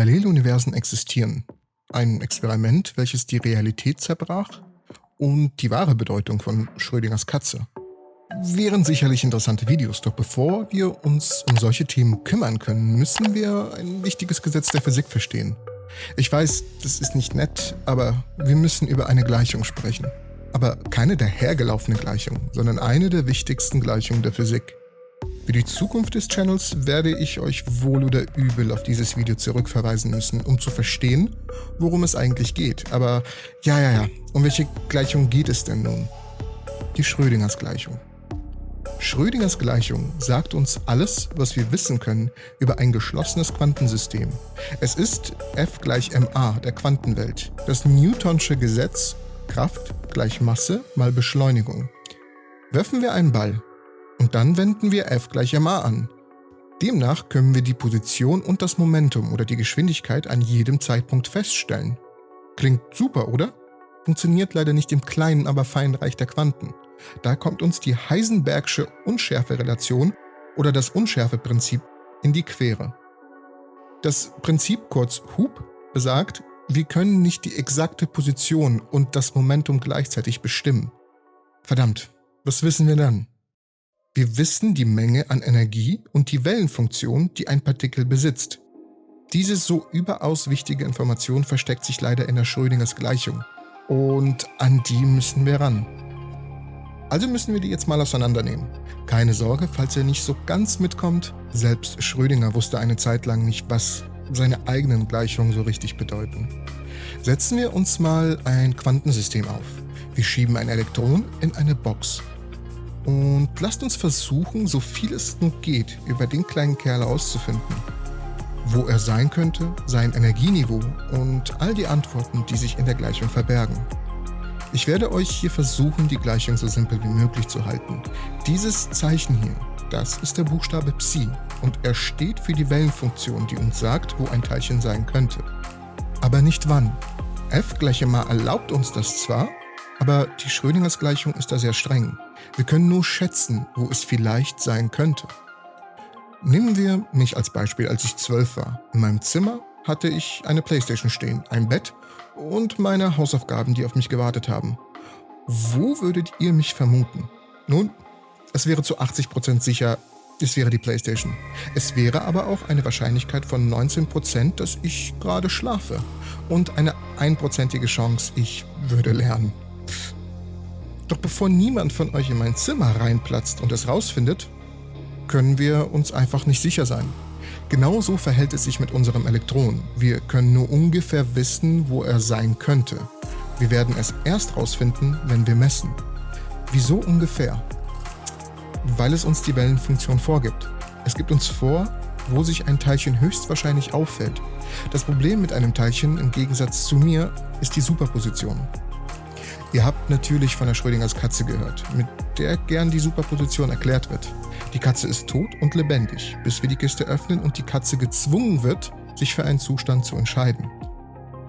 Paralleluniversen existieren. Ein Experiment, welches die Realität zerbrach und die wahre Bedeutung von Schrödingers Katze. Wären sicherlich interessante Videos, doch bevor wir uns um solche Themen kümmern können, müssen wir ein wichtiges Gesetz der Physik verstehen. Ich weiß, das ist nicht nett, aber wir müssen über eine Gleichung sprechen. Aber keine dahergelaufene Gleichung, sondern eine der wichtigsten Gleichungen der Physik. Für die Zukunft des Channels werde ich euch wohl oder übel auf dieses Video zurückverweisen müssen, um zu verstehen, worum es eigentlich geht. Aber ja, ja, ja, um welche Gleichung geht es denn nun? Die Schrödingers Gleichung. Schrödingers Gleichung sagt uns alles, was wir wissen können über ein geschlossenes Quantensystem. Es ist F gleich ma der Quantenwelt, das Newtonsche Gesetz Kraft gleich Masse mal Beschleunigung. Werfen wir einen Ball und dann wenden wir F gleich ma an. Demnach können wir die Position und das Momentum oder die Geschwindigkeit an jedem Zeitpunkt feststellen. Klingt super, oder? Funktioniert leider nicht im kleinen, aber feinen Reich der Quanten. Da kommt uns die Heisenbergsche Unschärferelation oder das Unschärfeprinzip in die Quere. Das Prinzip kurz Hub besagt, wir können nicht die exakte Position und das Momentum gleichzeitig bestimmen. Verdammt, was wissen wir dann? Wir wissen die Menge an Energie und die Wellenfunktion, die ein Partikel besitzt. Diese so überaus wichtige Information versteckt sich leider in der Schrödingers Gleichung. Und an die müssen wir ran. Also müssen wir die jetzt mal auseinandernehmen. Keine Sorge, falls er nicht so ganz mitkommt. Selbst Schrödinger wusste eine Zeit lang nicht, was seine eigenen Gleichungen so richtig bedeuten. Setzen wir uns mal ein Quantensystem auf. Wir schieben ein Elektron in eine Box. Und lasst uns versuchen, so viel es nur geht, über den kleinen Kerl herauszufinden. Wo er sein könnte, sein Energieniveau und all die Antworten, die sich in der Gleichung verbergen. Ich werde euch hier versuchen, die Gleichung so simpel wie möglich zu halten. Dieses Zeichen hier, das ist der Buchstabe Psi und er steht für die Wellenfunktion, die uns sagt, wo ein Teilchen sein könnte. Aber nicht wann. F gleich mal erlaubt uns das zwar, aber die Schrödingers Gleichung ist da sehr streng. Wir können nur schätzen, wo es vielleicht sein könnte. Nehmen wir mich als Beispiel, als ich zwölf war. In meinem Zimmer hatte ich eine Playstation stehen, ein Bett und meine Hausaufgaben, die auf mich gewartet haben. Wo würdet ihr mich vermuten? Nun, es wäre zu 80% sicher, es wäre die Playstation. Es wäre aber auch eine Wahrscheinlichkeit von 19%, dass ich gerade schlafe. Und eine einprozentige Chance, ich würde lernen. Doch bevor niemand von euch in mein Zimmer reinplatzt und es rausfindet, können wir uns einfach nicht sicher sein. Genauso verhält es sich mit unserem Elektron. Wir können nur ungefähr wissen, wo er sein könnte. Wir werden es erst rausfinden, wenn wir messen. Wieso ungefähr? Weil es uns die Wellenfunktion vorgibt. Es gibt uns vor, wo sich ein Teilchen höchstwahrscheinlich auffällt. Das Problem mit einem Teilchen im Gegensatz zu mir ist die Superposition. Ihr habt natürlich von der Schrödingers Katze gehört, mit der gern die Superposition erklärt wird. Die Katze ist tot und lebendig, bis wir die Kiste öffnen und die Katze gezwungen wird, sich für einen Zustand zu entscheiden.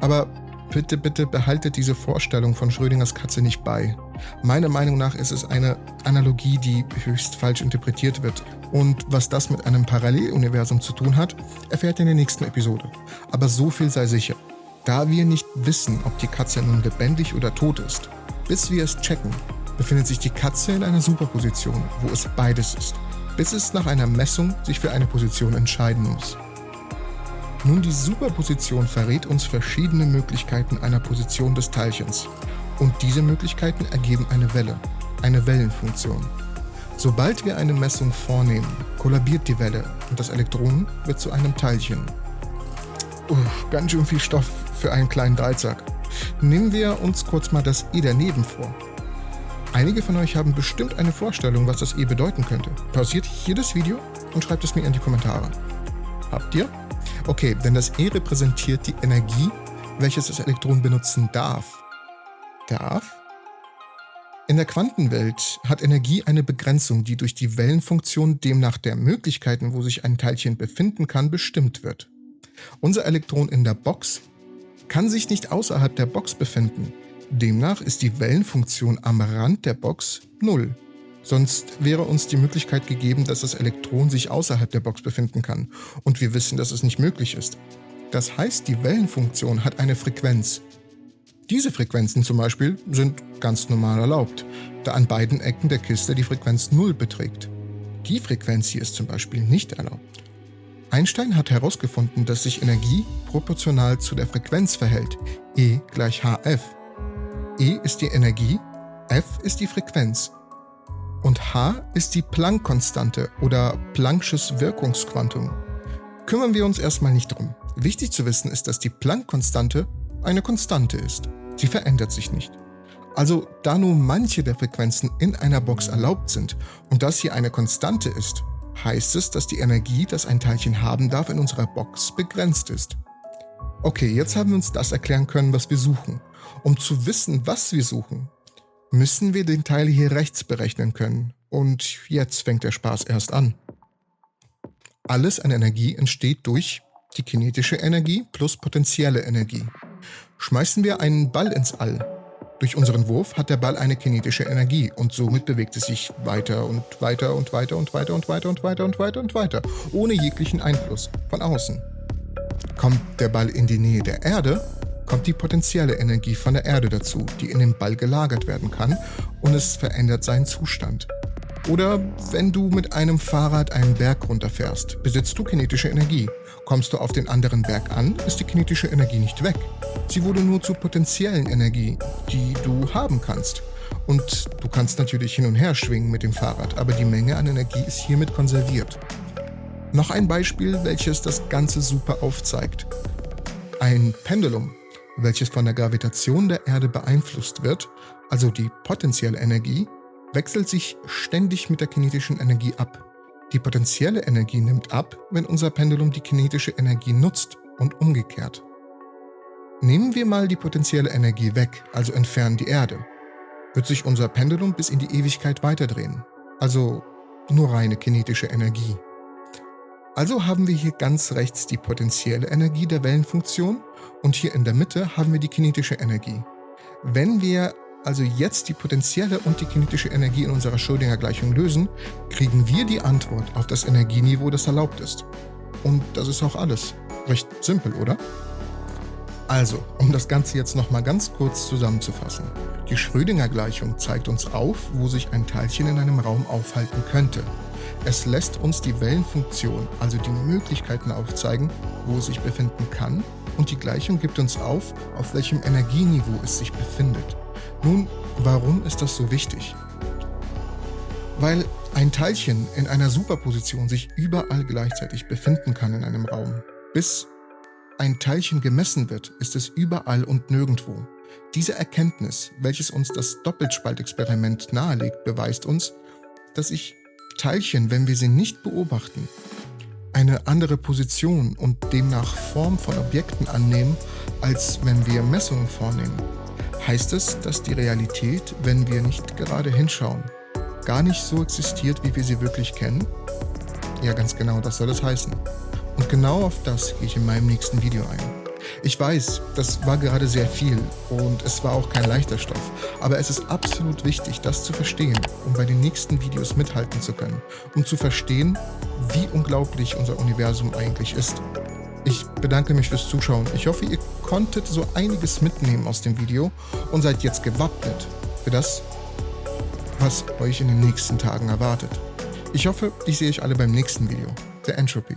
Aber bitte, bitte behaltet diese Vorstellung von Schrödingers Katze nicht bei. Meiner Meinung nach ist es eine Analogie, die höchst falsch interpretiert wird. Und was das mit einem Paralleluniversum zu tun hat, erfährt ihr in der nächsten Episode. Aber so viel sei sicher. Da wir nicht wissen, ob die Katze nun lebendig oder tot ist, bis wir es checken, befindet sich die Katze in einer Superposition, wo es beides ist bis es nach einer Messung sich für eine Position entscheiden muss. Nun, die Superposition verrät uns verschiedene Möglichkeiten einer Position des Teilchens. Und diese Möglichkeiten ergeben eine Welle, eine Wellenfunktion. Sobald wir eine Messung vornehmen, kollabiert die Welle und das Elektron wird zu einem Teilchen. Uff, ganz schön viel Stoff für einen kleinen Dreizack. Nehmen wir uns kurz mal das E daneben vor. Einige von euch haben bestimmt eine Vorstellung, was das E bedeuten könnte. Pausiert hier das Video und schreibt es mir in die Kommentare. Habt ihr? Okay, denn das E repräsentiert die Energie, welches das Elektron benutzen darf. Darf? In der Quantenwelt hat Energie eine Begrenzung, die durch die Wellenfunktion demnach der Möglichkeiten, wo sich ein Teilchen befinden kann, bestimmt wird. Unser Elektron in der Box kann sich nicht außerhalb der Box befinden, Demnach ist die Wellenfunktion am Rand der Box 0. Sonst wäre uns die Möglichkeit gegeben, dass das Elektron sich außerhalb der Box befinden kann. Und wir wissen, dass es nicht möglich ist. Das heißt, die Wellenfunktion hat eine Frequenz. Diese Frequenzen zum Beispiel sind ganz normal erlaubt, da an beiden Ecken der Kiste die Frequenz 0 beträgt. Die Frequenz hier ist zum Beispiel nicht erlaubt. Einstein hat herausgefunden, dass sich Energie proportional zu der Frequenz verhält, E gleich Hf. E ist die Energie, F ist die Frequenz und H ist die Planck-Konstante oder Planck'sches Wirkungsquantum. Kümmern wir uns erstmal nicht drum. Wichtig zu wissen ist, dass die Planck-Konstante eine Konstante ist. Sie verändert sich nicht. Also da nur manche der Frequenzen in einer Box erlaubt sind und das hier eine Konstante ist, heißt es, dass die Energie, das ein Teilchen haben darf, in unserer Box begrenzt ist. Okay, jetzt haben wir uns das erklären können, was wir suchen. Um zu wissen, was wir suchen, müssen wir den Teil hier rechts berechnen können. Und jetzt fängt der Spaß erst an. Alles an Energie entsteht durch die kinetische Energie plus potenzielle Energie. Schmeißen wir einen Ball ins All. Durch unseren Wurf hat der Ball eine kinetische Energie und somit bewegt es sich weiter und weiter und weiter und weiter und weiter und weiter und weiter und weiter, ohne jeglichen Einfluss von außen. Kommt der Ball in die Nähe der Erde, kommt die potenzielle Energie von der Erde dazu, die in dem Ball gelagert werden kann und es verändert seinen Zustand. Oder wenn du mit einem Fahrrad einen Berg runterfährst, besitzt du kinetische Energie. Kommst du auf den anderen Berg an, ist die kinetische Energie nicht weg. Sie wurde nur zur potenziellen Energie, die du haben kannst. Und du kannst natürlich hin und her schwingen mit dem Fahrrad, aber die Menge an Energie ist hiermit konserviert. Noch ein Beispiel, welches das Ganze super aufzeigt. Ein Pendulum welches von der Gravitation der Erde beeinflusst wird, also die potenzielle Energie, wechselt sich ständig mit der kinetischen Energie ab. Die potenzielle Energie nimmt ab, wenn unser Pendulum die kinetische Energie nutzt und umgekehrt. Nehmen wir mal die potenzielle Energie weg, also entfernen die Erde, wird sich unser Pendulum bis in die Ewigkeit weiterdrehen, also nur reine kinetische Energie. Also haben wir hier ganz rechts die potenzielle Energie der Wellenfunktion und hier in der Mitte haben wir die kinetische Energie. Wenn wir also jetzt die potenzielle und die kinetische Energie in unserer Schrödinger Gleichung lösen, kriegen wir die Antwort auf das Energieniveau, das erlaubt ist. Und das ist auch alles. Recht simpel, oder? Also, um das Ganze jetzt nochmal ganz kurz zusammenzufassen. Die Schrödinger Gleichung zeigt uns auf, wo sich ein Teilchen in einem Raum aufhalten könnte. Es lässt uns die Wellenfunktion, also die Möglichkeiten aufzeigen, wo es sich befinden kann und die Gleichung gibt uns auf, auf welchem Energieniveau es sich befindet. Nun, warum ist das so wichtig? Weil ein Teilchen in einer Superposition sich überall gleichzeitig befinden kann in einem Raum. Bis ein Teilchen gemessen wird, ist es überall und nirgendwo. Diese Erkenntnis, welches uns das Doppelspaltexperiment nahelegt, beweist uns, dass sich Teilchen, wenn wir sie nicht beobachten, eine andere Position und demnach Form von Objekten annehmen, als wenn wir Messungen vornehmen. Heißt es, dass die Realität, wenn wir nicht gerade hinschauen, gar nicht so existiert, wie wir sie wirklich kennen? Ja, ganz genau, das soll es heißen. Und genau auf das gehe ich in meinem nächsten Video ein. Ich weiß, das war gerade sehr viel und es war auch kein leichter Stoff, aber es ist absolut wichtig, das zu verstehen, um bei den nächsten Videos mithalten zu können, um zu verstehen, wie unglaublich unser Universum eigentlich ist. Ich bedanke mich fürs Zuschauen. Ich hoffe, ihr konntet so einiges mitnehmen aus dem Video und seid jetzt gewappnet für das, was euch in den nächsten Tagen erwartet. Ich hoffe, ich sehe euch alle beim nächsten Video, der Entropy.